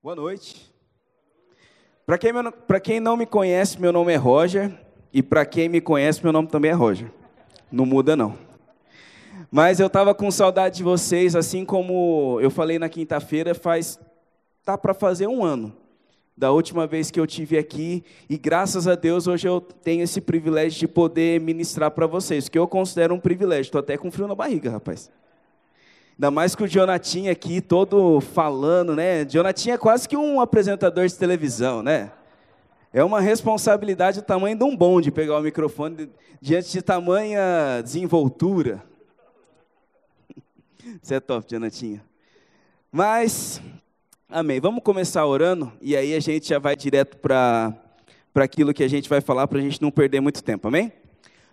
Boa noite. Para quem, quem, não me conhece, meu nome é Roger. E para quem me conhece, meu nome também é Roger. Não muda, não. Mas eu estava com saudade de vocês, assim como eu falei na quinta-feira, faz. tá para fazer um ano da última vez que eu tive aqui e graças a Deus hoje eu tenho esse privilégio de poder ministrar para vocês, que eu considero um privilégio. Estou até com frio na barriga, rapaz. Ainda mais com o Jonatinho aqui, todo falando, né? Jonatinho é quase que um apresentador de televisão, né? É uma responsabilidade do tamanho de um bonde pegar o microfone diante de tamanha desenvoltura. Você é top, Jonatinho. Mas, amém. Vamos começar orando e aí a gente já vai direto para aquilo que a gente vai falar para a gente não perder muito tempo, amém?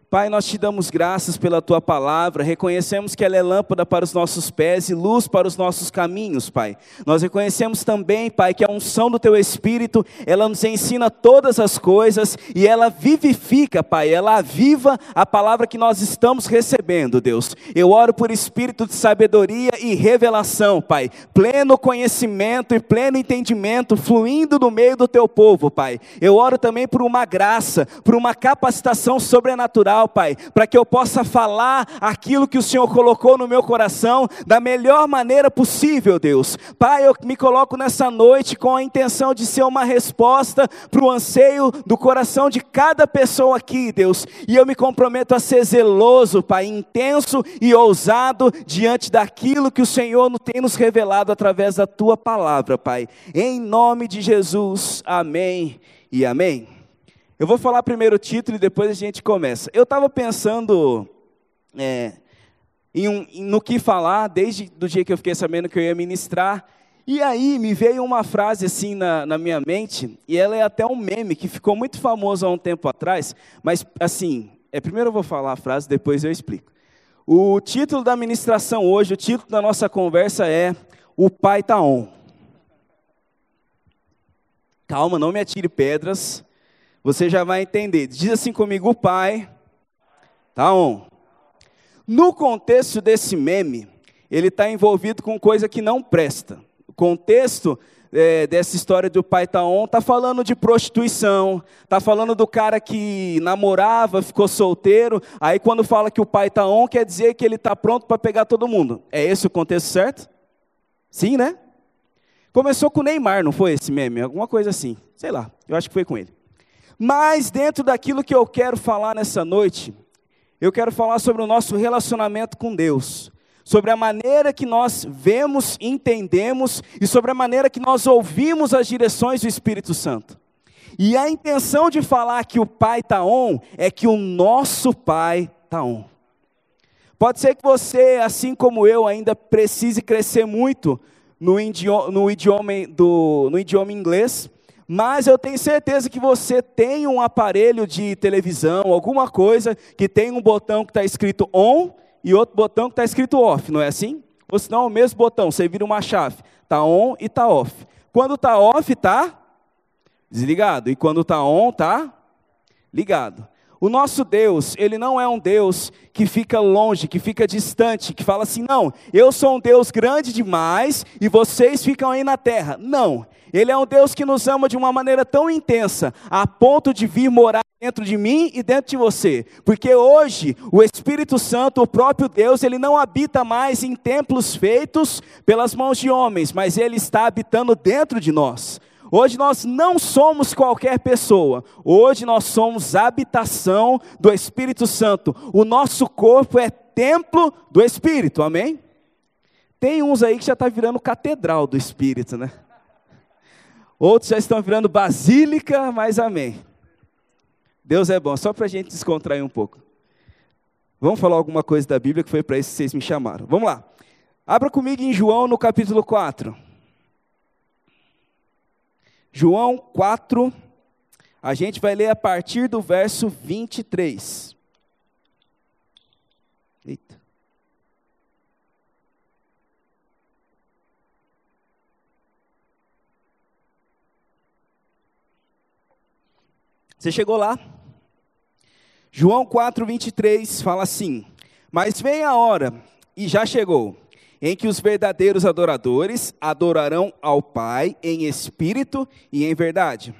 Pai, nós te damos graças pela tua palavra, reconhecemos que ela é lâmpada para os nossos pés e luz para os nossos caminhos, Pai. Nós reconhecemos também, Pai, que a unção do teu Espírito, ela nos ensina todas as coisas e ela vivifica, Pai, ela aviva a palavra que nós estamos recebendo, Deus. Eu oro por espírito de sabedoria e revelação, Pai, pleno conhecimento e pleno entendimento fluindo no meio do teu povo, Pai. Eu oro também por uma graça, por uma capacitação sobrenatural Pai, para que eu possa falar aquilo que o Senhor colocou no meu coração da melhor maneira possível, Deus. Pai, eu me coloco nessa noite com a intenção de ser uma resposta para o anseio do coração de cada pessoa aqui, Deus. E eu me comprometo a ser zeloso, Pai, intenso e ousado diante daquilo que o Senhor tem nos revelado através da tua palavra, Pai. Em nome de Jesus, amém e amém. Eu vou falar primeiro o título e depois a gente começa. Eu estava pensando é, em um, no que falar desde o dia que eu fiquei sabendo que eu ia ministrar. E aí me veio uma frase assim na, na minha mente, e ela é até um meme que ficou muito famoso há um tempo atrás, mas assim, é, primeiro eu vou falar a frase, depois eu explico. O título da ministração hoje, o título da nossa conversa é O Pai Tá On. Calma, não me atire pedras você já vai entender. Diz assim comigo, o pai tá on. No contexto desse meme, ele está envolvido com coisa que não presta. O contexto é, dessa história do pai tá on está falando de prostituição, está falando do cara que namorava, ficou solteiro. Aí quando fala que o pai tá on, quer dizer que ele está pronto para pegar todo mundo. É esse o contexto certo? Sim, né? Começou com o Neymar, não foi esse meme? Alguma coisa assim. Sei lá, eu acho que foi com ele. Mas dentro daquilo que eu quero falar nessa noite, eu quero falar sobre o nosso relacionamento com Deus, sobre a maneira que nós vemos, entendemos e sobre a maneira que nós ouvimos as direções do Espírito Santo. E a intenção de falar que o Pai está on é que o nosso Pai está on. Pode ser que você, assim como eu, ainda precise crescer muito no idioma, no idioma, do, no idioma inglês, mas eu tenho certeza que você tem um aparelho de televisão, alguma coisa que tem um botão que está escrito on e outro botão que está escrito off, não é assim? Ou senão é o mesmo botão, você vira uma chave, está on e está off. Quando está off, está desligado, e quando está on, está ligado. O nosso Deus, ele não é um Deus que fica longe, que fica distante, que fala assim: não, eu sou um Deus grande demais e vocês ficam aí na terra. Não, ele é um Deus que nos ama de uma maneira tão intensa, a ponto de vir morar dentro de mim e dentro de você. Porque hoje o Espírito Santo, o próprio Deus, ele não habita mais em templos feitos pelas mãos de homens, mas ele está habitando dentro de nós. Hoje nós não somos qualquer pessoa, hoje nós somos habitação do Espírito Santo. O nosso corpo é templo do Espírito, amém? Tem uns aí que já está virando catedral do Espírito, né? Outros já estão virando basílica, mas amém. Deus é bom, só para a gente descontrair um pouco. Vamos falar alguma coisa da Bíblia que foi para isso que vocês me chamaram. Vamos lá. Abra comigo em João no capítulo 4. João 4, a gente vai ler a partir do verso 23. Você chegou lá? João 4, 23 fala assim: Mas vem a hora, e já chegou, em que os verdadeiros adoradores adorarão ao Pai em espírito e em verdade.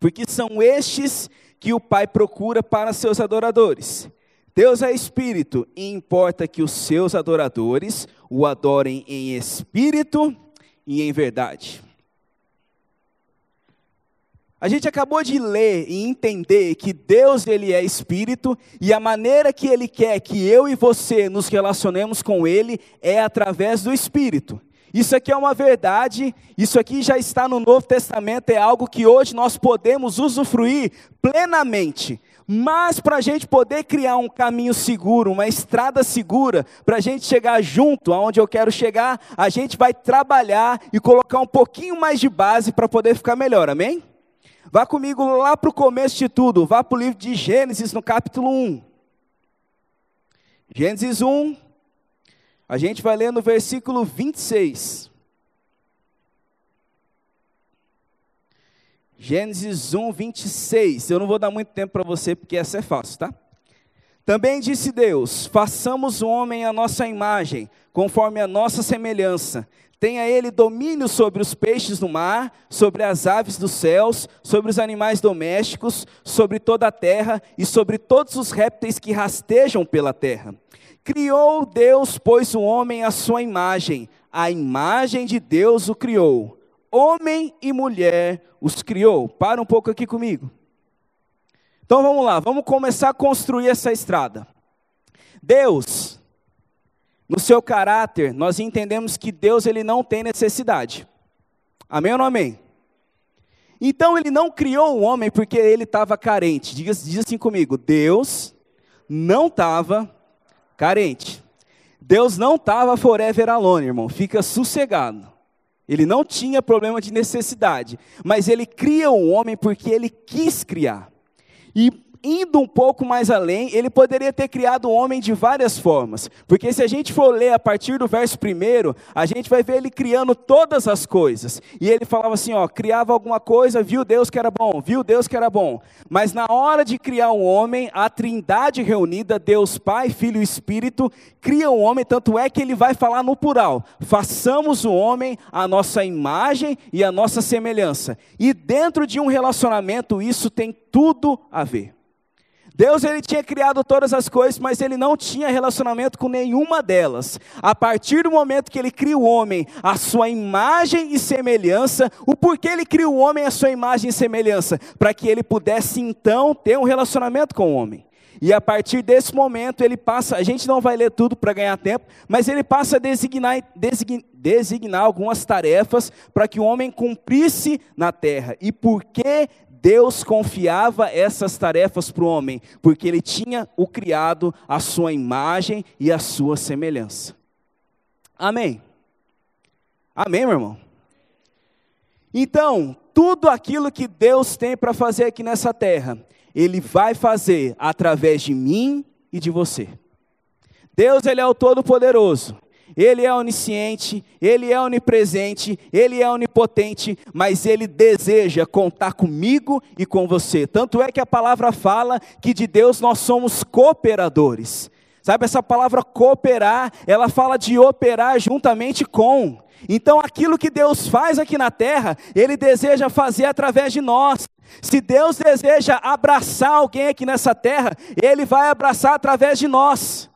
Porque são estes que o Pai procura para seus adoradores. Deus é espírito e importa que os seus adoradores o adorem em espírito e em verdade. A gente acabou de ler e entender que Deus ele é espírito e a maneira que ele quer que eu e você nos relacionemos com ele é através do espírito. Isso aqui é uma verdade, isso aqui já está no Novo Testamento, é algo que hoje nós podemos usufruir plenamente. Mas para a gente poder criar um caminho seguro, uma estrada segura, para a gente chegar junto aonde eu quero chegar, a gente vai trabalhar e colocar um pouquinho mais de base para poder ficar melhor, amém? Vá comigo lá para o começo de tudo, vá para o livro de Gênesis, no capítulo 1. Gênesis 1, a gente vai ler no versículo 26. Gênesis 1, 26. Eu não vou dar muito tempo para você, porque essa é fácil, tá? Também disse Deus: façamos o homem à nossa imagem, conforme a nossa semelhança Tenha ele domínio sobre os peixes do mar, sobre as aves dos céus, sobre os animais domésticos, sobre toda a terra e sobre todos os répteis que rastejam pela terra. Criou Deus, pois, o homem à sua imagem, a imagem de Deus o criou. Homem e mulher os criou. Para um pouco aqui comigo. Então vamos lá, vamos começar a construir essa estrada. Deus no seu caráter, nós entendemos que Deus ele não tem necessidade. Amém ou não amém? Então ele não criou o homem porque ele estava carente. Diga, diz assim comigo: Deus não estava carente. Deus não estava forever alone, irmão. Fica sossegado. Ele não tinha problema de necessidade, mas ele cria o homem porque ele quis criar. E indo um pouco mais além, ele poderia ter criado o homem de várias formas. Porque se a gente for ler a partir do verso primeiro, a gente vai ver ele criando todas as coisas. E ele falava assim, ó, criava alguma coisa, viu Deus que era bom, viu Deus que era bom. Mas na hora de criar um homem, a Trindade reunida, Deus Pai, Filho e Espírito, cria um homem, tanto é que ele vai falar no plural: façamos o homem a nossa imagem e a nossa semelhança. E dentro de um relacionamento, isso tem tudo a ver. Deus ele tinha criado todas as coisas, mas ele não tinha relacionamento com nenhuma delas. A partir do momento que ele cria o homem, a sua imagem e semelhança, o porquê ele cria o homem a sua imagem e semelhança? Para que ele pudesse então ter um relacionamento com o homem. E a partir desse momento ele passa, a gente não vai ler tudo para ganhar tempo, mas ele passa a designar, designar, designar algumas tarefas para que o homem cumprisse na terra. E por que Deus confiava essas tarefas para o homem, porque ele tinha o criado a sua imagem e a sua semelhança. Amém. Amém, meu irmão? Então, tudo aquilo que Deus tem para fazer aqui nessa terra, Ele vai fazer através de mim e de você. Deus, Ele é o Todo-Poderoso. Ele é onisciente, Ele é onipresente, Ele é onipotente, mas Ele deseja contar comigo e com você. Tanto é que a palavra fala que de Deus nós somos cooperadores. Sabe, essa palavra cooperar, ela fala de operar juntamente com. Então, aquilo que Deus faz aqui na terra, Ele deseja fazer através de nós. Se Deus deseja abraçar alguém aqui nessa terra, Ele vai abraçar através de nós.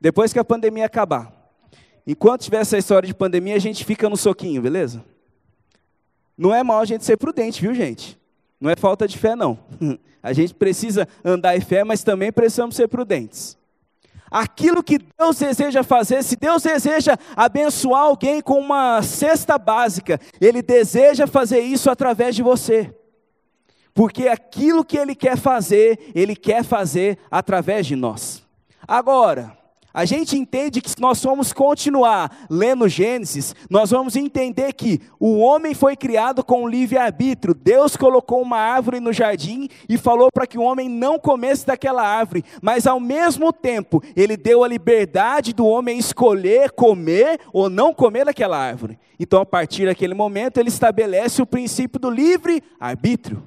Depois que a pandemia acabar. Enquanto tiver essa história de pandemia, a gente fica no soquinho, beleza? Não é mal a gente ser prudente, viu, gente? Não é falta de fé, não. A gente precisa andar em fé, mas também precisamos ser prudentes. Aquilo que Deus deseja fazer, se Deus deseja abençoar alguém com uma cesta básica, Ele deseja fazer isso através de você. Porque aquilo que Ele quer fazer, Ele quer fazer através de nós. Agora, a gente entende que se nós formos continuar lendo Gênesis, nós vamos entender que o homem foi criado com livre-arbítrio. Deus colocou uma árvore no jardim e falou para que o homem não comesse daquela árvore, mas ao mesmo tempo, ele deu a liberdade do homem escolher comer ou não comer daquela árvore. Então, a partir daquele momento, ele estabelece o princípio do livre-arbítrio.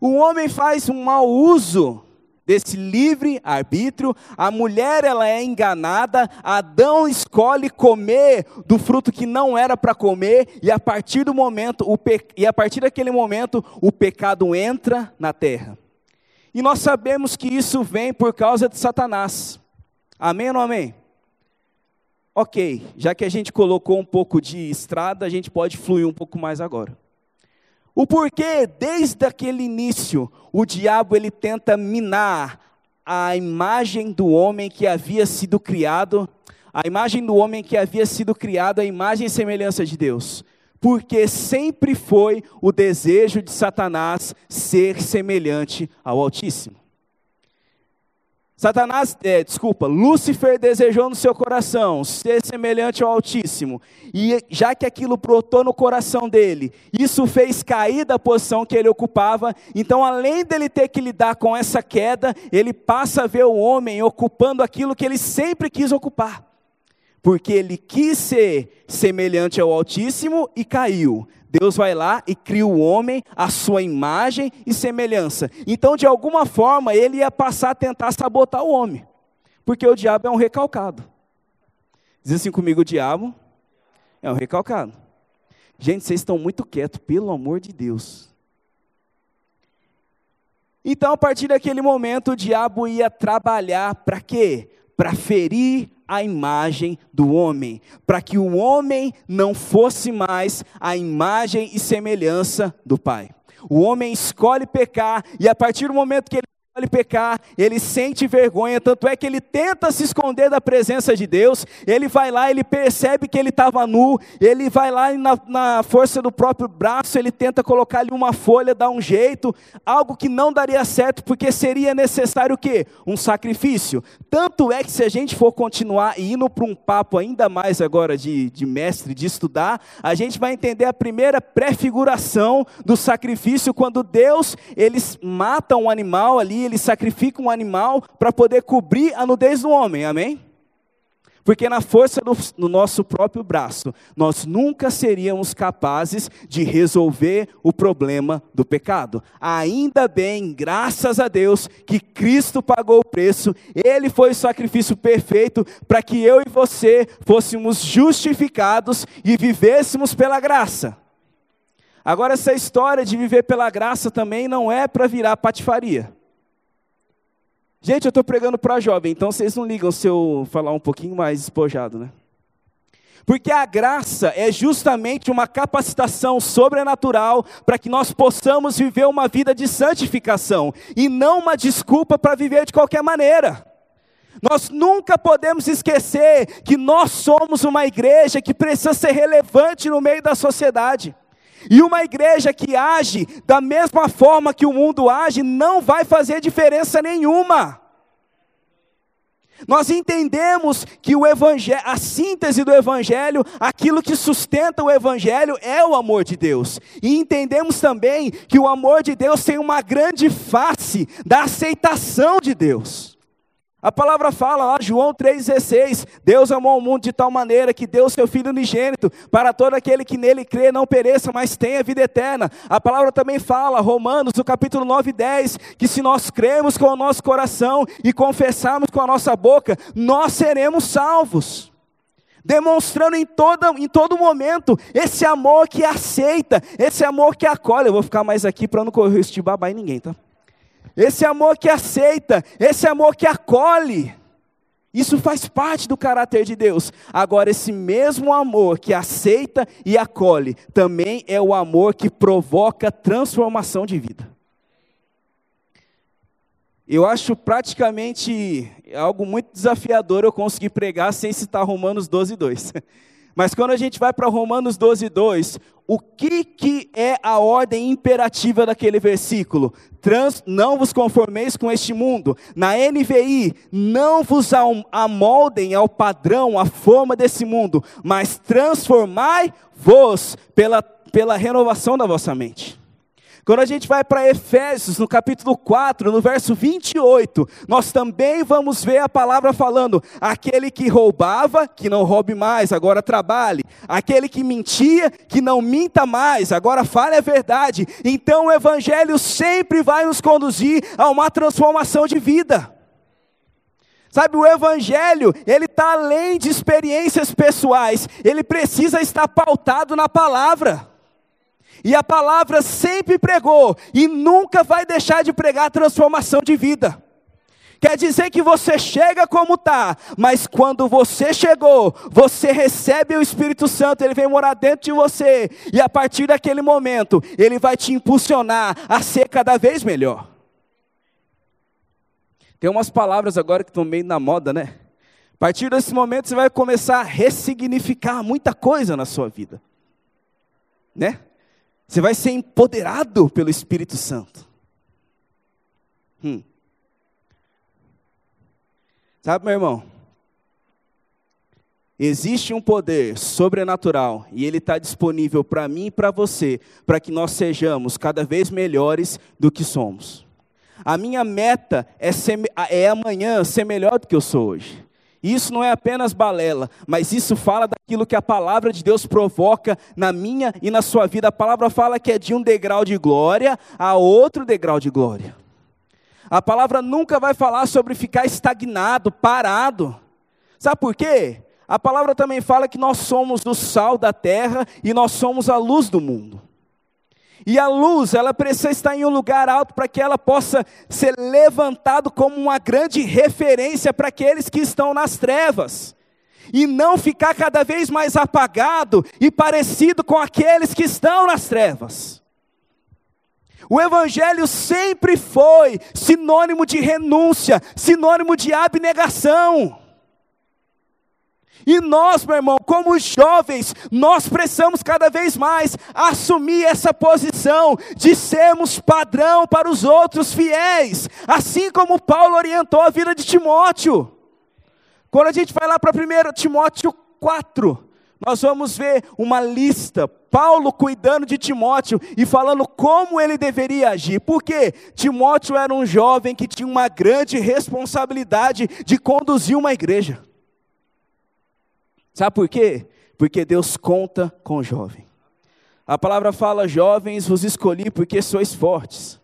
O homem faz um mau uso desse livre arbítrio, a mulher ela é enganada, Adão escolhe comer do fruto que não era para comer e a partir do momento o pe... e a partir daquele momento o pecado entra na terra. E nós sabemos que isso vem por causa de Satanás. Amém ou não amém? Ok, já que a gente colocou um pouco de estrada, a gente pode fluir um pouco mais agora. O porquê, desde aquele início, o diabo ele tenta minar a imagem do homem que havia sido criado, a imagem do homem que havia sido criado, a imagem e semelhança de Deus. Porque sempre foi o desejo de Satanás ser semelhante ao Altíssimo. Satanás, é, desculpa, Lúcifer desejou no seu coração ser semelhante ao Altíssimo, e já que aquilo brotou no coração dele, isso fez cair da posição que ele ocupava, então além dele ter que lidar com essa queda, ele passa a ver o homem ocupando aquilo que ele sempre quis ocupar, porque ele quis ser semelhante ao Altíssimo e caiu, Deus vai lá e cria o homem à sua imagem e semelhança. Então, de alguma forma, ele ia passar a tentar sabotar o homem, porque o diabo é um recalcado. Diz assim comigo: o diabo é um recalcado. Gente, vocês estão muito quietos, pelo amor de Deus. Então, a partir daquele momento, o diabo ia trabalhar para quê? Para ferir a imagem do homem, para que o homem não fosse mais a imagem e semelhança do Pai. O homem escolhe pecar, e a partir do momento que ele ele pecar, ele sente vergonha, tanto é que ele tenta se esconder da presença de Deus, ele vai lá, ele percebe que ele estava nu, ele vai lá e na, na, força do próprio braço, ele tenta colocar ali uma folha, dar um jeito, algo que não daria certo, porque seria necessário o quê? Um sacrifício. Tanto é que se a gente for continuar indo para um papo ainda mais agora de, de mestre, de estudar, a gente vai entender a primeira prefiguração do sacrifício, quando Deus, eles matam um animal ali, ele sacrifica um animal para poder cobrir a nudez do homem, amém? Porque na força do, do, nosso próprio braço, nós nunca seríamos capazes de resolver o problema do pecado. Ainda bem, graças a Deus, que Cristo pagou o preço, Ele foi o sacrifício perfeito para que eu e você fôssemos justificados e vivêssemos pela graça. Agora, essa história de viver pela graça também não é para virar patifaria. Gente, eu estou pregando para jovem, então vocês não ligam se eu falar um pouquinho mais despojado, né? Porque a graça é justamente uma capacitação sobrenatural para que nós possamos viver uma vida de santificação e não uma desculpa para viver de qualquer maneira. Nós nunca podemos esquecer que nós somos uma igreja que precisa ser relevante no meio da sociedade. E uma igreja que age da mesma forma que o mundo age não vai fazer diferença nenhuma. Nós entendemos que o evangelho, a síntese do evangelho, aquilo que sustenta o evangelho é o amor de Deus. E entendemos também que o amor de Deus tem uma grande face da aceitação de Deus. A palavra fala lá, João 3,16: Deus amou o mundo de tal maneira que deu seu Filho unigênito, para todo aquele que nele crê não pereça, mas tenha vida eterna. A palavra também fala, Romanos, no capítulo 9 e 10, que se nós cremos com o nosso coração e confessarmos com a nossa boca, nós seremos salvos. Demonstrando em, toda, em todo momento esse amor que aceita, esse amor que acolhe. Eu vou ficar mais aqui para não correr este babai em ninguém, tá? Esse amor que aceita, esse amor que acolhe. Isso faz parte do caráter de Deus. Agora, esse mesmo amor que aceita e acolhe, também é o amor que provoca transformação de vida. Eu acho praticamente algo muito desafiador eu conseguir pregar sem citar Romanos 12, 2. Mas quando a gente vai para Romanos 12, 2, o que, que é a ordem imperativa daquele versículo? Trans, não vos conformeis com este mundo. Na NVI, não vos amoldem ao padrão, à forma desse mundo, mas transformai-vos pela, pela renovação da vossa mente. Quando a gente vai para Efésios, no capítulo 4, no verso 28, nós também vamos ver a palavra falando: aquele que roubava, que não roube mais, agora trabalhe. Aquele que mentia, que não minta mais, agora fale a verdade. Então o evangelho sempre vai nos conduzir a uma transformação de vida. Sabe, o evangelho, ele está além de experiências pessoais, ele precisa estar pautado na palavra. E a palavra sempre pregou e nunca vai deixar de pregar transformação de vida. Quer dizer que você chega como está, mas quando você chegou, você recebe o Espírito Santo, ele vem morar dentro de você, e a partir daquele momento, ele vai te impulsionar a ser cada vez melhor. Tem umas palavras agora que estão meio na moda, né? A partir desse momento, você vai começar a ressignificar muita coisa na sua vida, né? Você vai ser empoderado pelo Espírito Santo. Hum. Sabe, meu irmão? Existe um poder sobrenatural e ele está disponível para mim e para você, para que nós sejamos cada vez melhores do que somos. A minha meta é, ser, é amanhã ser melhor do que eu sou hoje. Isso não é apenas balela, mas isso fala daquilo que a palavra de Deus provoca na minha e na sua vida. A palavra fala que é de um degrau de glória a outro degrau de glória. A palavra nunca vai falar sobre ficar estagnado, parado. Sabe por quê? A palavra também fala que nós somos o sal da terra e nós somos a luz do mundo. E a luz, ela precisa estar em um lugar alto para que ela possa ser levantado como uma grande referência para aqueles que estão nas trevas. E não ficar cada vez mais apagado e parecido com aqueles que estão nas trevas. O Evangelho sempre foi sinônimo de renúncia, sinônimo de abnegação. E nós, meu irmão, como jovens, nós precisamos cada vez mais assumir essa posição de sermos padrão para os outros fiéis, assim como Paulo orientou a vida de Timóteo. Quando a gente vai lá para 1 Timóteo 4, nós vamos ver uma lista, Paulo cuidando de Timóteo e falando como ele deveria agir. Porque Timóteo era um jovem que tinha uma grande responsabilidade de conduzir uma igreja. Sabe por quê? Porque Deus conta com o jovem. A palavra fala: jovens, vos escolhi porque sois fortes.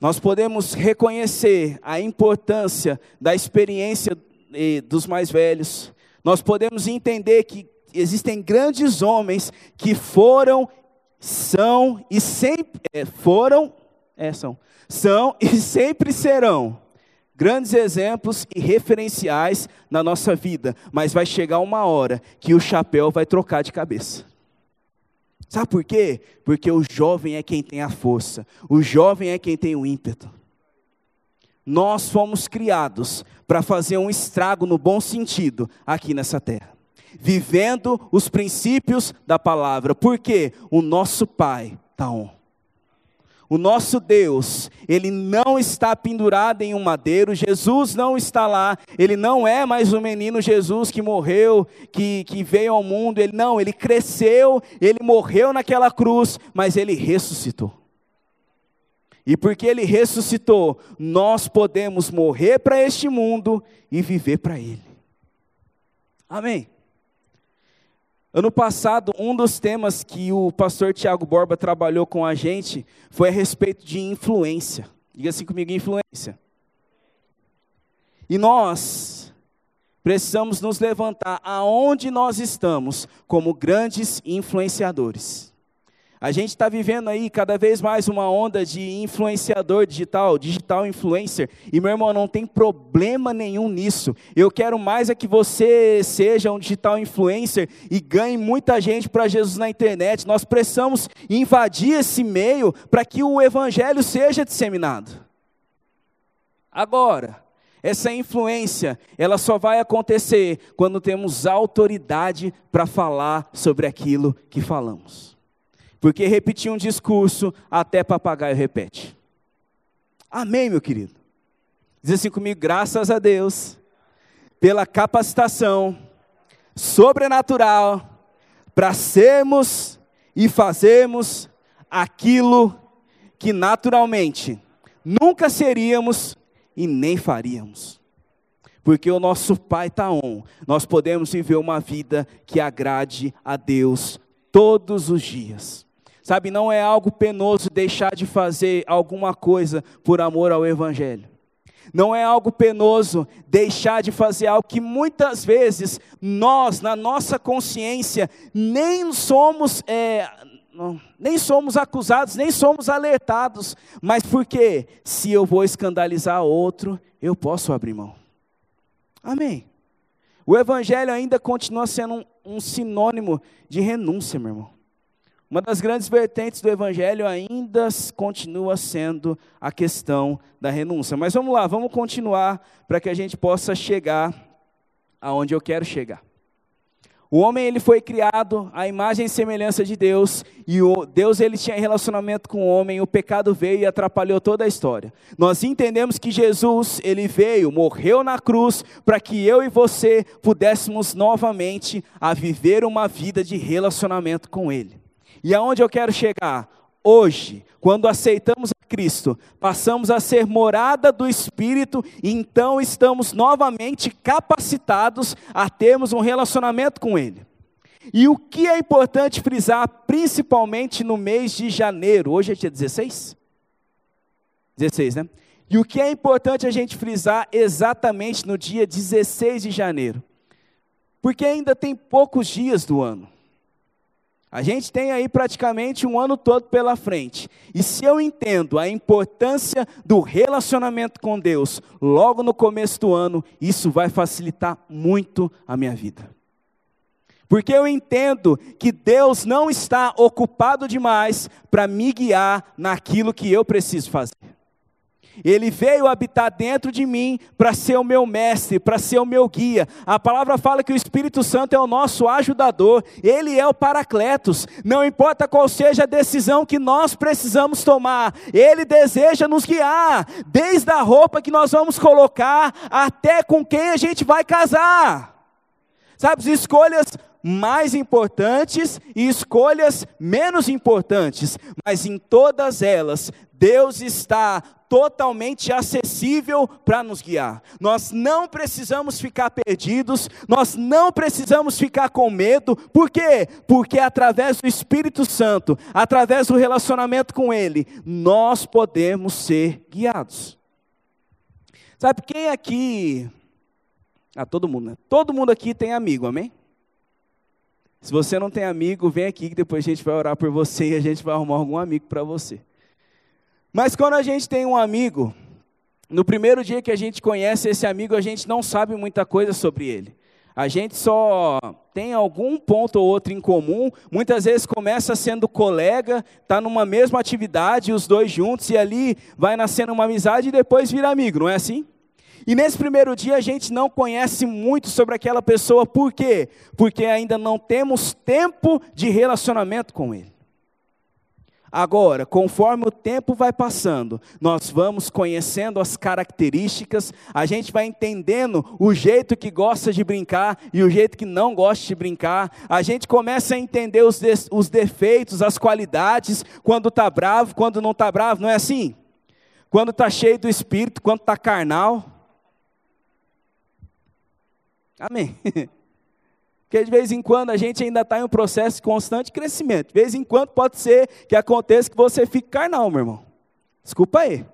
Nós podemos reconhecer a importância da experiência eh, dos mais velhos. Nós podemos entender que existem grandes homens que foram, são e sempre é, foram, é, são, são e sempre serão grandes exemplos e referenciais na nossa vida, mas vai chegar uma hora que o chapéu vai trocar de cabeça. Sabe por quê? Porque o jovem é quem tem a força, o jovem é quem tem o ímpeto. Nós fomos criados para fazer um estrago no bom sentido aqui nessa terra, vivendo os princípios da palavra, porque o nosso Pai está on. O nosso Deus, ele não está pendurado em um madeiro, Jesus não está lá, ele não é mais o menino Jesus que morreu, que, que veio ao mundo, ele não, ele cresceu, ele morreu naquela cruz, mas ele ressuscitou. E porque ele ressuscitou, nós podemos morrer para este mundo e viver para ele. Amém. Ano passado, um dos temas que o pastor Tiago Borba trabalhou com a gente foi a respeito de influência. Diga assim comigo, influência. E nós precisamos nos levantar aonde nós estamos como grandes influenciadores. A gente está vivendo aí cada vez mais uma onda de influenciador digital, digital influencer. E meu irmão, não tem problema nenhum nisso. Eu quero mais é que você seja um digital influencer e ganhe muita gente para Jesus na internet. Nós precisamos invadir esse meio para que o evangelho seja disseminado. Agora, essa influência, ela só vai acontecer quando temos autoridade para falar sobre aquilo que falamos. Porque repetir um discurso, até papagaio repete. Amém, meu querido? Diz assim comigo, graças a Deus, pela capacitação sobrenatural para sermos e fazemos aquilo que naturalmente nunca seríamos e nem faríamos. Porque o nosso Pai está on, nós podemos viver uma vida que agrade a Deus todos os dias. Sabe, não é algo penoso deixar de fazer alguma coisa por amor ao Evangelho. Não é algo penoso deixar de fazer algo que muitas vezes nós, na nossa consciência, nem somos, é, nem somos acusados, nem somos alertados. Mas porque se eu vou escandalizar outro, eu posso abrir mão. Amém. O Evangelho ainda continua sendo um, um sinônimo de renúncia, meu irmão. Uma das grandes vertentes do Evangelho ainda continua sendo a questão da renúncia. Mas vamos lá, vamos continuar para que a gente possa chegar aonde eu quero chegar. O homem ele foi criado à imagem e semelhança de Deus, e o Deus ele tinha relacionamento com o homem, o pecado veio e atrapalhou toda a história. Nós entendemos que Jesus, ele veio, morreu na cruz para que eu e você pudéssemos novamente a viver uma vida de relacionamento com ele. E aonde eu quero chegar? Hoje, quando aceitamos a Cristo, passamos a ser morada do Espírito, e então estamos novamente capacitados a termos um relacionamento com Ele. E o que é importante frisar, principalmente no mês de janeiro, hoje é dia 16? 16, né? E o que é importante a gente frisar exatamente no dia 16 de janeiro? Porque ainda tem poucos dias do ano. A gente tem aí praticamente um ano todo pela frente. E se eu entendo a importância do relacionamento com Deus logo no começo do ano, isso vai facilitar muito a minha vida. Porque eu entendo que Deus não está ocupado demais para me guiar naquilo que eu preciso fazer. Ele veio habitar dentro de mim para ser o meu mestre, para ser o meu guia. A palavra fala que o Espírito Santo é o nosso ajudador, ele é o Paracletos. Não importa qual seja a decisão que nós precisamos tomar, ele deseja nos guiar, desde a roupa que nós vamos colocar até com quem a gente vai casar. Sabe, escolhas mais importantes e escolhas menos importantes, mas em todas elas, Deus está totalmente acessível para nos guiar. Nós não precisamos ficar perdidos, nós não precisamos ficar com medo, por quê? Porque através do Espírito Santo, através do relacionamento com Ele, nós podemos ser guiados. Sabe quem aqui. Ah, todo mundo, né? Todo mundo aqui tem amigo, amém? Se você não tem amigo, vem aqui que depois a gente vai orar por você e a gente vai arrumar algum amigo para você. Mas quando a gente tem um amigo, no primeiro dia que a gente conhece esse amigo, a gente não sabe muita coisa sobre ele. A gente só tem algum ponto ou outro em comum. Muitas vezes começa sendo colega, está numa mesma atividade, os dois juntos, e ali vai nascendo uma amizade e depois vira amigo, não é assim? E nesse primeiro dia a gente não conhece muito sobre aquela pessoa, por quê? Porque ainda não temos tempo de relacionamento com ele. Agora, conforme o tempo vai passando, nós vamos conhecendo as características, a gente vai entendendo o jeito que gosta de brincar e o jeito que não gosta de brincar, a gente começa a entender os, de, os defeitos, as qualidades, quando está bravo, quando não está bravo, não é assim? Quando está cheio do espírito, quando está carnal. Amém. Porque de vez em quando a gente ainda está em um processo de constante crescimento. De vez em quando pode ser que aconteça que você fique carnal, meu irmão. Desculpa aí.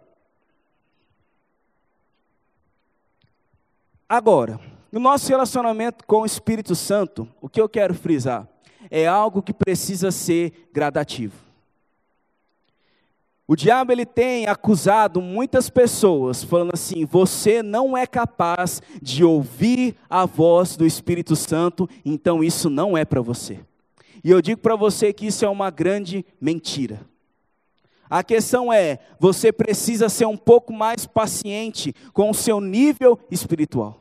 Agora, no nosso relacionamento com o Espírito Santo, o que eu quero frisar é algo que precisa ser gradativo. O diabo ele tem acusado muitas pessoas, falando assim: você não é capaz de ouvir a voz do Espírito Santo, então isso não é para você. E eu digo para você que isso é uma grande mentira. A questão é: você precisa ser um pouco mais paciente com o seu nível espiritual.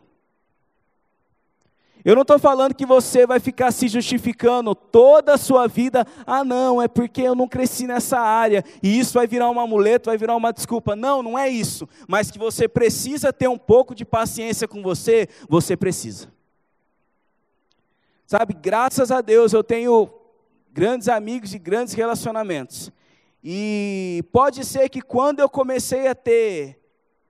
Eu não estou falando que você vai ficar se justificando toda a sua vida. Ah, não, é porque eu não cresci nessa área e isso vai virar um amuleto, vai virar uma desculpa. Não, não é isso. Mas que você precisa ter um pouco de paciência com você, você precisa. Sabe, graças a Deus eu tenho grandes amigos e grandes relacionamentos. E pode ser que quando eu comecei a ter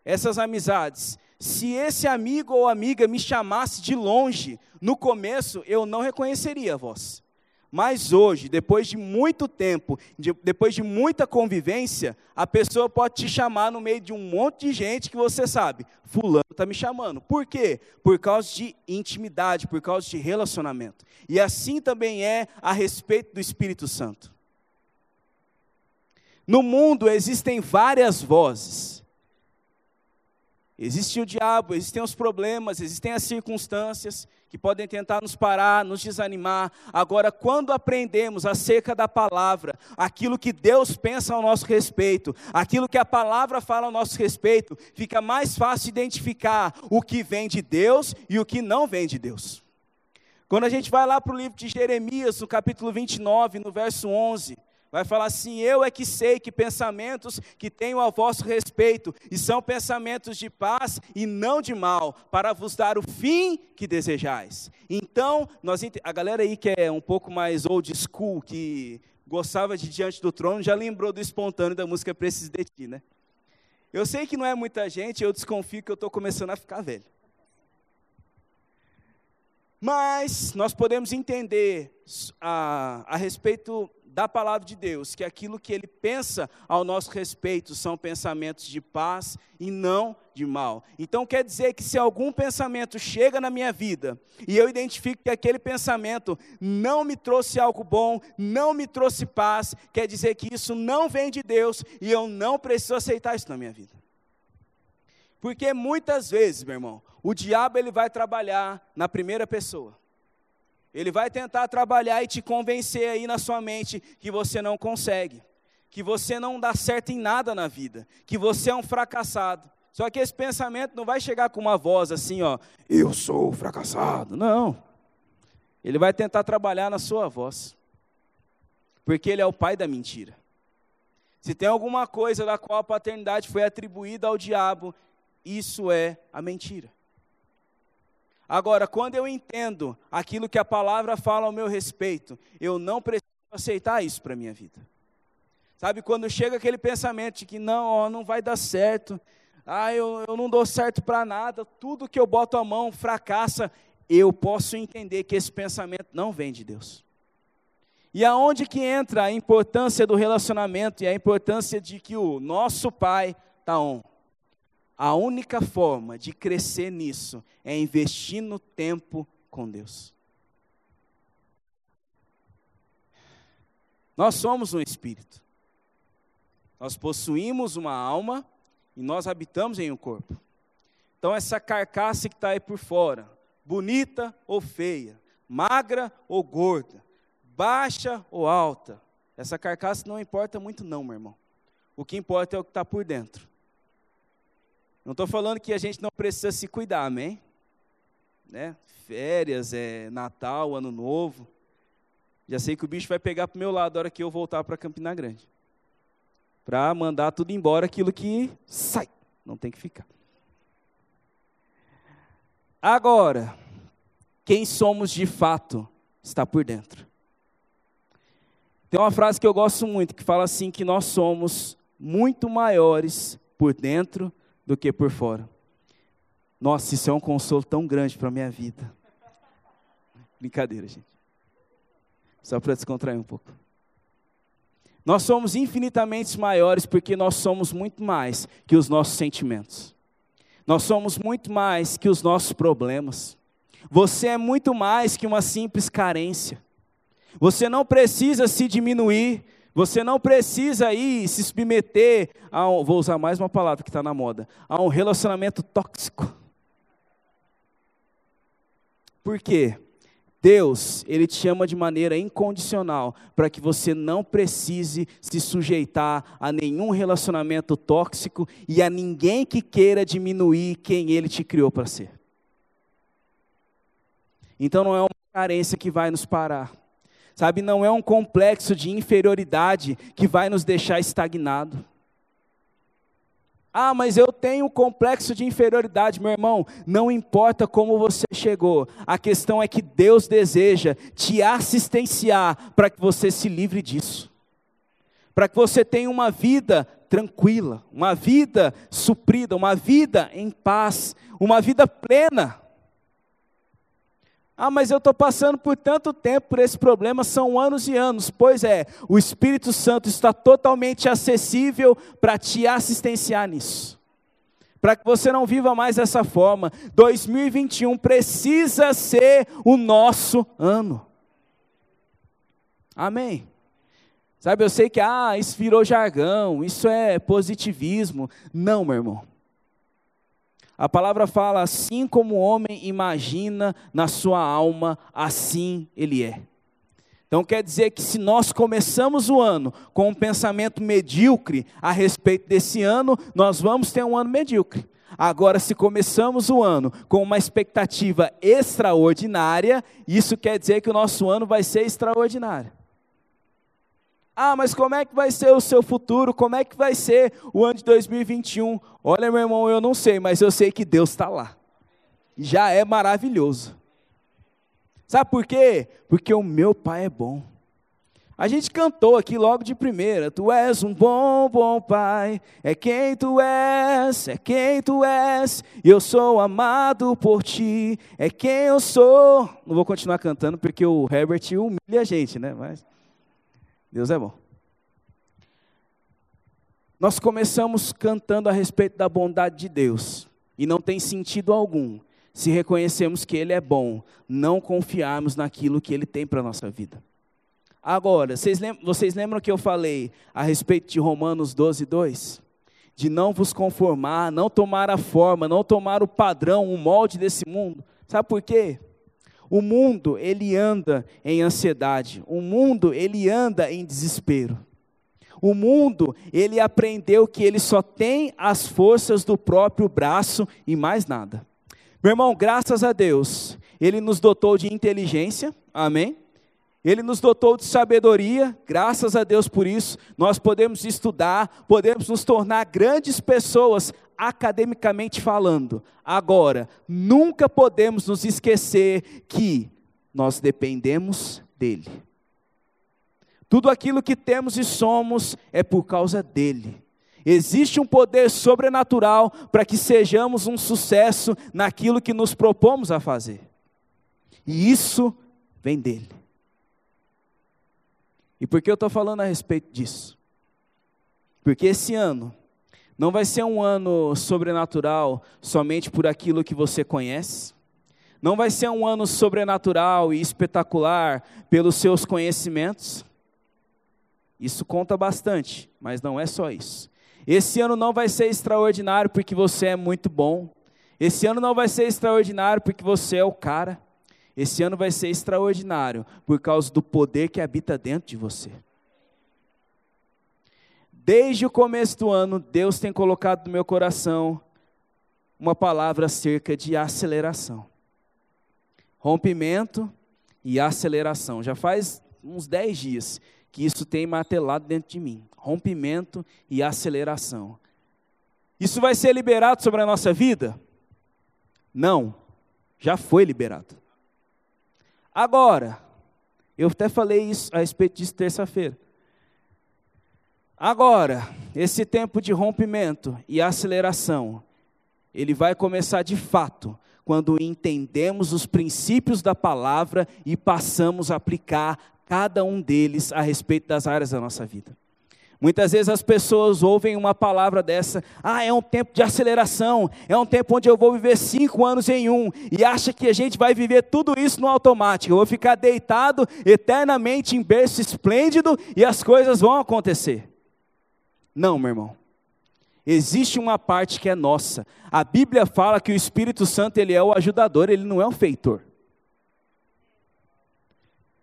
essas amizades, se esse amigo ou amiga me chamasse de longe, no começo eu não reconheceria a voz. Mas hoje, depois de muito tempo, de, depois de muita convivência, a pessoa pode te chamar no meio de um monte de gente que você sabe, fulano está me chamando. Por quê? Por causa de intimidade, por causa de relacionamento. E assim também é a respeito do Espírito Santo. No mundo existem várias vozes. Existe o diabo, existem os problemas, existem as circunstâncias que podem tentar nos parar, nos desanimar. Agora, quando aprendemos acerca da palavra, aquilo que Deus pensa ao nosso respeito, aquilo que a palavra fala ao nosso respeito, fica mais fácil identificar o que vem de Deus e o que não vem de Deus. Quando a gente vai lá para o livro de Jeremias, no capítulo 29, no verso 11, Vai falar assim: Eu é que sei que pensamentos que tenho a vosso respeito, e são pensamentos de paz e não de mal, para vos dar o fim que desejais. Então, nós, a galera aí que é um pouco mais old school, que gostava de Diante do Trono, já lembrou do espontâneo da música Preciso de Ti, né? Eu sei que não é muita gente, eu desconfio que eu estou começando a ficar velho. Mas nós podemos entender a, a respeito da palavra de Deus, que aquilo que ele pensa ao nosso respeito são pensamentos de paz e não de mal. Então quer dizer que se algum pensamento chega na minha vida e eu identifico que aquele pensamento não me trouxe algo bom, não me trouxe paz, quer dizer que isso não vem de Deus e eu não preciso aceitar isso na minha vida. Porque muitas vezes, meu irmão, o diabo ele vai trabalhar na primeira pessoa. Ele vai tentar trabalhar e te convencer aí na sua mente que você não consegue, que você não dá certo em nada na vida, que você é um fracassado. Só que esse pensamento não vai chegar com uma voz assim, ó, eu sou fracassado. Não. Ele vai tentar trabalhar na sua voz. Porque ele é o pai da mentira. Se tem alguma coisa da qual a paternidade foi atribuída ao diabo, isso é a mentira. Agora, quando eu entendo aquilo que a palavra fala ao meu respeito, eu não preciso aceitar isso para a minha vida. Sabe, quando chega aquele pensamento de que não, ó, não vai dar certo, ah, eu, eu não dou certo para nada, tudo que eu boto a mão fracassa, eu posso entender que esse pensamento não vem de Deus. E aonde que entra a importância do relacionamento e a importância de que o nosso Pai está on? A única forma de crescer nisso é investir no tempo com Deus. Nós somos um espírito. Nós possuímos uma alma e nós habitamos em um corpo. Então, essa carcaça que está aí por fora, bonita ou feia, magra ou gorda, baixa ou alta, essa carcaça não importa muito, não, meu irmão. O que importa é o que está por dentro. Não estou falando que a gente não precisa se cuidar, amém? Né? Férias, é Natal, Ano Novo. Já sei que o bicho vai pegar para o meu lado na hora que eu voltar para Campina Grande. Para mandar tudo embora, aquilo que sai. Não tem que ficar. Agora, quem somos de fato está por dentro. Tem uma frase que eu gosto muito que fala assim que nós somos muito maiores por dentro do que por fora. Nossa, isso é um consolo tão grande para a minha vida. Brincadeira, gente. Só para descontrair um pouco. Nós somos infinitamente maiores porque nós somos muito mais que os nossos sentimentos. Nós somos muito mais que os nossos problemas. Você é muito mais que uma simples carência. Você não precisa se diminuir você não precisa ir se submeter a um, vou usar mais uma palavra que está na moda, a um relacionamento tóxico. Por quê? Deus, Ele te chama de maneira incondicional para que você não precise se sujeitar a nenhum relacionamento tóxico e a ninguém que queira diminuir quem Ele te criou para ser. Então não é uma carência que vai nos parar. Sabe, não é um complexo de inferioridade que vai nos deixar estagnado. Ah, mas eu tenho um complexo de inferioridade, meu irmão. Não importa como você chegou, a questão é que Deus deseja te assistenciar para que você se livre disso, para que você tenha uma vida tranquila, uma vida suprida, uma vida em paz, uma vida plena. Ah, mas eu estou passando por tanto tempo por esse problema, são anos e anos. Pois é, o Espírito Santo está totalmente acessível para te assistenciar nisso. Para que você não viva mais dessa forma. 2021 precisa ser o nosso ano. Amém. Sabe, eu sei que ah, isso virou jargão, isso é positivismo. Não, meu irmão. A palavra fala: assim como o homem imagina na sua alma, assim ele é. Então quer dizer que se nós começamos o ano com um pensamento medíocre a respeito desse ano, nós vamos ter um ano medíocre. Agora, se começamos o ano com uma expectativa extraordinária, isso quer dizer que o nosso ano vai ser extraordinário. Ah, mas como é que vai ser o seu futuro? Como é que vai ser o ano de 2021? Olha, meu irmão, eu não sei, mas eu sei que Deus está lá. Já é maravilhoso. Sabe por quê? Porque o meu Pai é bom. A gente cantou aqui logo de primeira: Tu és um bom, bom Pai, é quem tu és, é quem tu és, eu sou amado por ti, é quem eu sou. Não vou continuar cantando porque o Herbert humilha a gente, né? Mas Deus é bom. Nós começamos cantando a respeito da bondade de Deus, e não tem sentido algum se reconhecemos que Ele é bom, não confiarmos naquilo que Ele tem para a nossa vida. Agora, vocês lembram, vocês lembram que eu falei a respeito de Romanos 12, 2? De não vos conformar, não tomar a forma, não tomar o padrão, o molde desse mundo. Sabe por quê? O mundo, ele anda em ansiedade. O mundo, ele anda em desespero. O mundo, ele aprendeu que ele só tem as forças do próprio braço e mais nada. Meu irmão, graças a Deus, ele nos dotou de inteligência, amém? Ele nos dotou de sabedoria, graças a Deus por isso, nós podemos estudar, podemos nos tornar grandes pessoas academicamente falando. Agora, nunca podemos nos esquecer que nós dependemos dele. Tudo aquilo que temos e somos é por causa dele. Existe um poder sobrenatural para que sejamos um sucesso naquilo que nos propomos a fazer. E isso vem dele. E por que eu estou falando a respeito disso? Porque esse ano não vai ser um ano sobrenatural somente por aquilo que você conhece. Não vai ser um ano sobrenatural e espetacular pelos seus conhecimentos. Isso conta bastante, mas não é só isso. Esse ano não vai ser extraordinário porque você é muito bom. Esse ano não vai ser extraordinário porque você é o cara. Esse ano vai ser extraordinário por causa do poder que habita dentro de você. Desde o começo do ano, Deus tem colocado no meu coração uma palavra acerca de aceleração. Rompimento e aceleração. Já faz uns 10 dias que isso tem martelado dentro de mim. Rompimento e aceleração. Isso vai ser liberado sobre a nossa vida? Não, já foi liberado. Agora, eu até falei isso a respeito disso terça-feira. Agora, esse tempo de rompimento e aceleração, ele vai começar de fato quando entendemos os princípios da palavra e passamos a aplicar cada um deles a respeito das áreas da nossa vida. Muitas vezes as pessoas ouvem uma palavra dessa, ah, é um tempo de aceleração, é um tempo onde eu vou viver cinco anos em um, e acha que a gente vai viver tudo isso no automático, eu vou ficar deitado eternamente em berço esplêndido e as coisas vão acontecer. Não, meu irmão. Existe uma parte que é nossa. A Bíblia fala que o Espírito Santo ele é o ajudador, ele não é o feitor.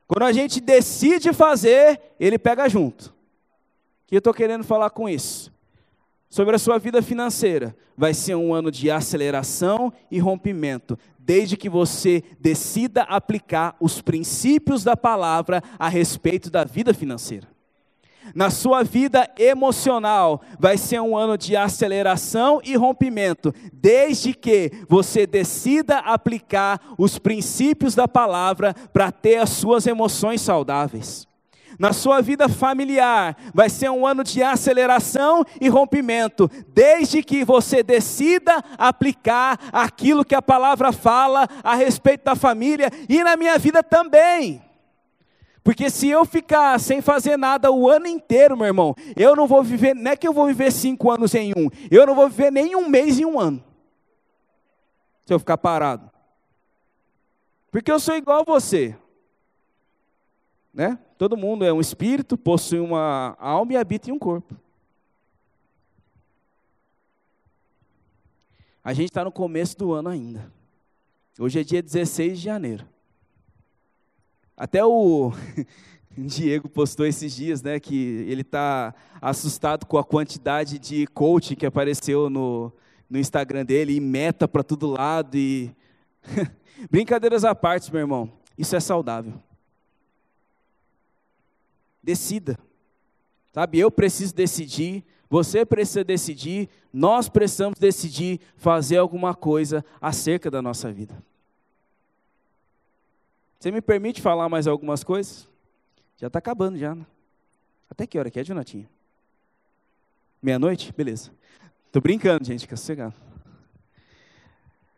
Quando a gente decide fazer, ele pega junto. Que eu estou querendo falar com isso? Sobre a sua vida financeira. Vai ser um ano de aceleração e rompimento, desde que você decida aplicar os princípios da palavra a respeito da vida financeira. Na sua vida emocional, vai ser um ano de aceleração e rompimento, desde que você decida aplicar os princípios da palavra para ter as suas emoções saudáveis. Na sua vida familiar, vai ser um ano de aceleração e rompimento, desde que você decida aplicar aquilo que a palavra fala a respeito da família e na minha vida também. Porque se eu ficar sem fazer nada o ano inteiro, meu irmão, eu não vou viver, não é que eu vou viver cinco anos em um, eu não vou viver nem um mês em um ano. Se eu ficar parado. Porque eu sou igual a você. Né? Todo mundo é um espírito, possui uma alma e habita em um corpo. A gente está no começo do ano ainda. Hoje é dia 16 de janeiro. Até o Diego postou esses dias, né, que ele está assustado com a quantidade de coach que apareceu no, no Instagram dele, e meta para todo lado, e... Brincadeiras à parte, meu irmão, isso é saudável. Decida. Sabe, eu preciso decidir, você precisa decidir, nós precisamos decidir fazer alguma coisa acerca da nossa vida. Você me permite falar mais algumas coisas? Já está acabando já. Né? Até que hora que é, Jonatinha? Meia-noite? Beleza. Estou brincando, gente, fica sossegado.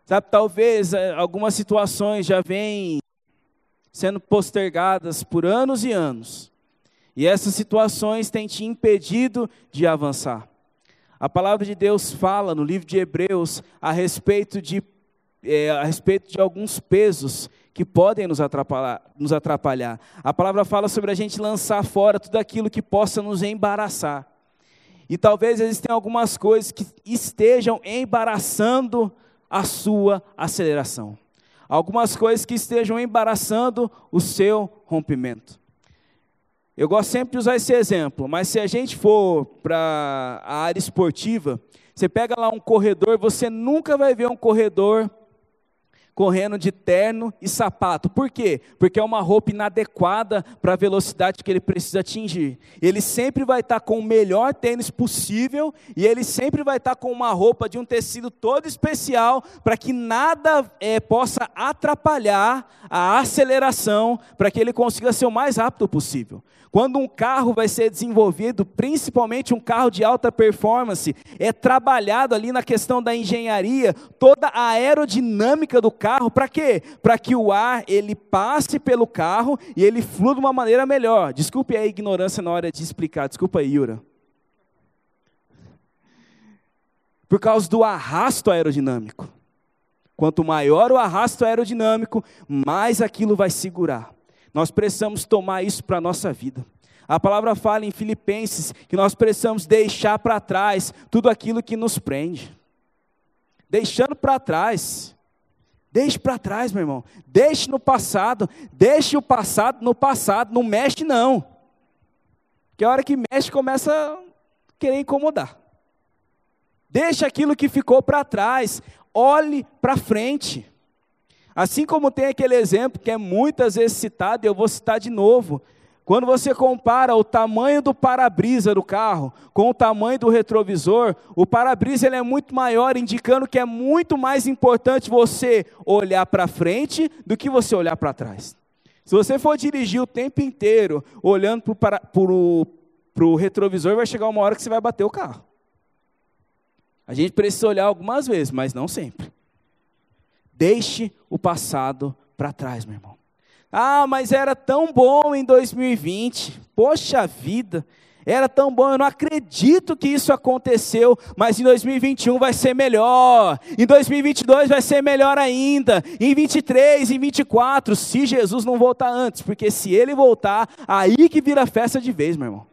Sabe, talvez eh, algumas situações já vêm sendo postergadas por anos e anos. E essas situações têm te impedido de avançar. A palavra de Deus fala no livro de Hebreus a respeito de, é, a respeito de alguns pesos que podem nos atrapalhar, nos atrapalhar. A palavra fala sobre a gente lançar fora tudo aquilo que possa nos embaraçar. E talvez existem algumas coisas que estejam embaraçando a sua aceleração. Algumas coisas que estejam embaraçando o seu rompimento. Eu gosto sempre de usar esse exemplo, mas se a gente for para a área esportiva, você pega lá um corredor, você nunca vai ver um corredor correndo de terno e sapato. Por quê? Porque é uma roupa inadequada para a velocidade que ele precisa atingir. Ele sempre vai estar tá com o melhor tênis possível e ele sempre vai estar tá com uma roupa de um tecido todo especial para que nada é, possa atrapalhar a aceleração para que ele consiga ser o mais rápido possível. Quando um carro vai ser desenvolvido, principalmente um carro de alta performance, é trabalhado ali na questão da engenharia, toda a aerodinâmica do carro, para quê? Para que o ar ele passe pelo carro e ele flua de uma maneira melhor. Desculpe a ignorância na hora de explicar, desculpa aí, Yura. Por causa do arrasto aerodinâmico. Quanto maior o arrasto aerodinâmico, mais aquilo vai segurar. Nós precisamos tomar isso para a nossa vida. A palavra fala em Filipenses que nós precisamos deixar para trás tudo aquilo que nos prende. Deixando para trás. Deixe para trás, meu irmão. Deixe no passado. Deixe o passado no passado. Não mexe, não. Porque a hora que mexe, começa a querer incomodar. Deixe aquilo que ficou para trás. Olhe para frente. Assim como tem aquele exemplo que é muitas vezes citado, eu vou citar de novo. Quando você compara o tamanho do para-brisa do carro com o tamanho do retrovisor, o para-brisa ele é muito maior, indicando que é muito mais importante você olhar para frente do que você olhar para trás. Se você for dirigir o tempo inteiro olhando para o retrovisor, vai chegar uma hora que você vai bater o carro. A gente precisa olhar algumas vezes, mas não sempre. Deixe o passado para trás, meu irmão. Ah, mas era tão bom em 2020. Poxa vida, era tão bom, eu não acredito que isso aconteceu, mas em 2021 vai ser melhor. Em 2022 vai ser melhor ainda. Em 23, em 24, se Jesus não voltar antes, porque se ele voltar, aí que vira festa de vez, meu irmão.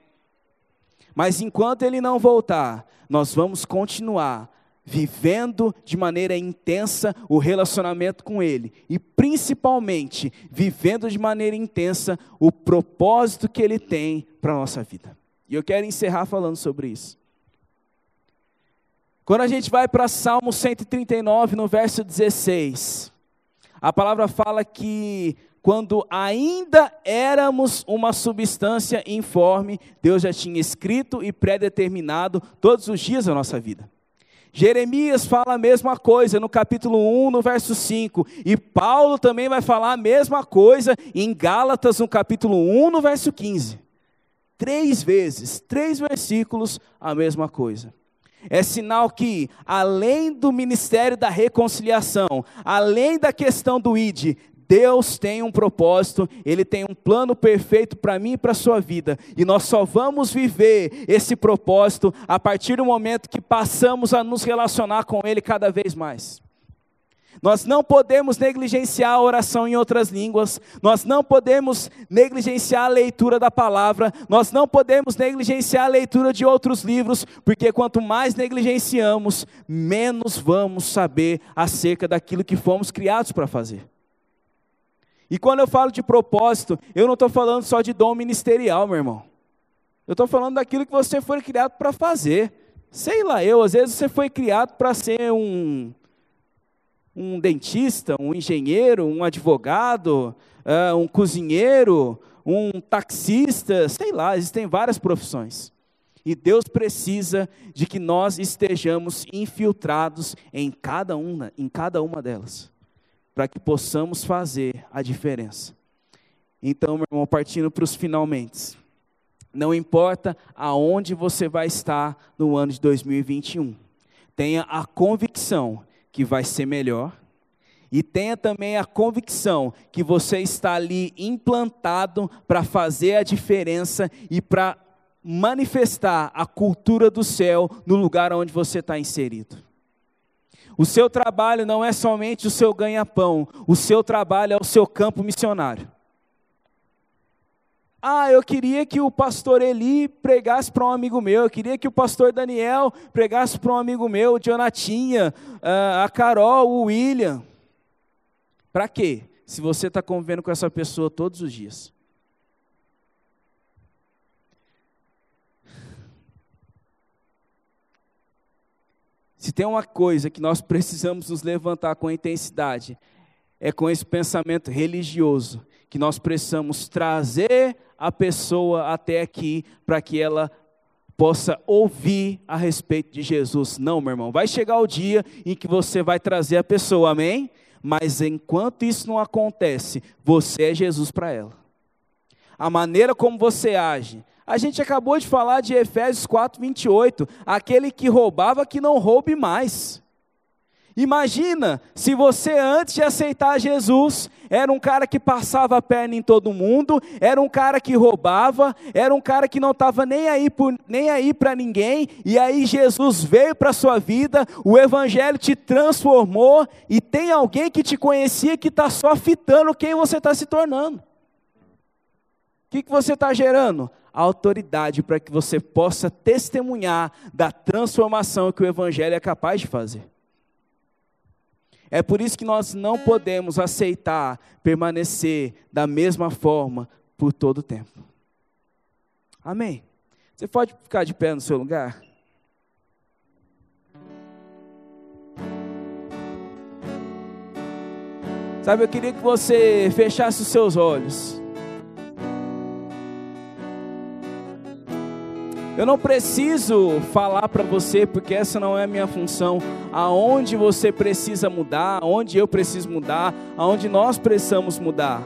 Mas enquanto ele não voltar, nós vamos continuar vivendo de maneira intensa o relacionamento com Ele e principalmente vivendo de maneira intensa o propósito que Ele tem para a nossa vida. E eu quero encerrar falando sobre isso. Quando a gente vai para Salmo 139, no verso 16, a palavra fala que quando ainda éramos uma substância informe, Deus já tinha escrito e predeterminado todos os dias da nossa vida. Jeremias fala a mesma coisa no capítulo 1, no verso 5. E Paulo também vai falar a mesma coisa em Gálatas, no capítulo 1, no verso 15. Três vezes, três versículos, a mesma coisa. É sinal que, além do ministério da reconciliação, além da questão do ID, Deus tem um propósito, Ele tem um plano perfeito para mim e para a sua vida, e nós só vamos viver esse propósito a partir do momento que passamos a nos relacionar com Ele cada vez mais. Nós não podemos negligenciar a oração em outras línguas, nós não podemos negligenciar a leitura da palavra, nós não podemos negligenciar a leitura de outros livros, porque quanto mais negligenciamos, menos vamos saber acerca daquilo que fomos criados para fazer. E quando eu falo de propósito, eu não estou falando só de dom ministerial, meu irmão. Eu estou falando daquilo que você foi criado para fazer. Sei lá, eu, às vezes você foi criado para ser um, um dentista, um engenheiro, um advogado, uh, um cozinheiro, um taxista, sei lá, existem várias profissões. E Deus precisa de que nós estejamos infiltrados em cada uma, em cada uma delas para que possamos fazer a diferença. Então, meu irmão, partindo para os finalmente. Não importa aonde você vai estar no ano de 2021, tenha a convicção que vai ser melhor e tenha também a convicção que você está ali implantado para fazer a diferença e para manifestar a cultura do céu no lugar onde você está inserido. O seu trabalho não é somente o seu ganha-pão, o seu trabalho é o seu campo missionário. Ah, eu queria que o pastor Eli pregasse para um amigo meu, eu queria que o pastor Daniel pregasse para um amigo meu, o Jonatinha, ah, a Carol, o William. Para quê? Se você está convivendo com essa pessoa todos os dias. Se tem uma coisa que nós precisamos nos levantar com intensidade, é com esse pensamento religioso, que nós precisamos trazer a pessoa até aqui para que ela possa ouvir a respeito de Jesus. Não, meu irmão, vai chegar o dia em que você vai trazer a pessoa, amém? Mas enquanto isso não acontece, você é Jesus para ela. A maneira como você age, a gente acabou de falar de Efésios 4, 28. Aquele que roubava, que não roube mais. Imagina se você, antes de aceitar Jesus, era um cara que passava a perna em todo mundo, era um cara que roubava, era um cara que não estava nem aí, nem aí para ninguém, e aí Jesus veio para a sua vida, o Evangelho te transformou, e tem alguém que te conhecia que está só fitando quem você está se tornando. O que, que você está gerando? Autoridade para que você possa testemunhar da transformação que o Evangelho é capaz de fazer. É por isso que nós não podemos aceitar permanecer da mesma forma por todo o tempo. Amém. Você pode ficar de pé no seu lugar? Sabe, eu queria que você fechasse os seus olhos. Eu não preciso falar para você, porque essa não é a minha função, aonde você precisa mudar, aonde eu preciso mudar, aonde nós precisamos mudar.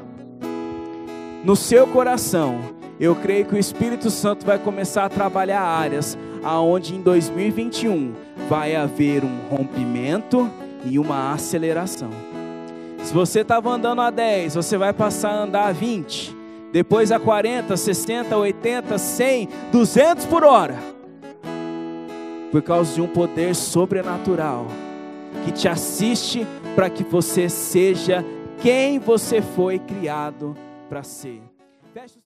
No seu coração, eu creio que o Espírito Santo vai começar a trabalhar áreas aonde em 2021 vai haver um rompimento e uma aceleração. Se você estava andando a 10, você vai passar a andar a 20 depois a 40, 60, 80, 100, 200 por hora, por causa de um poder sobrenatural que te assiste para que você seja quem você foi criado para ser.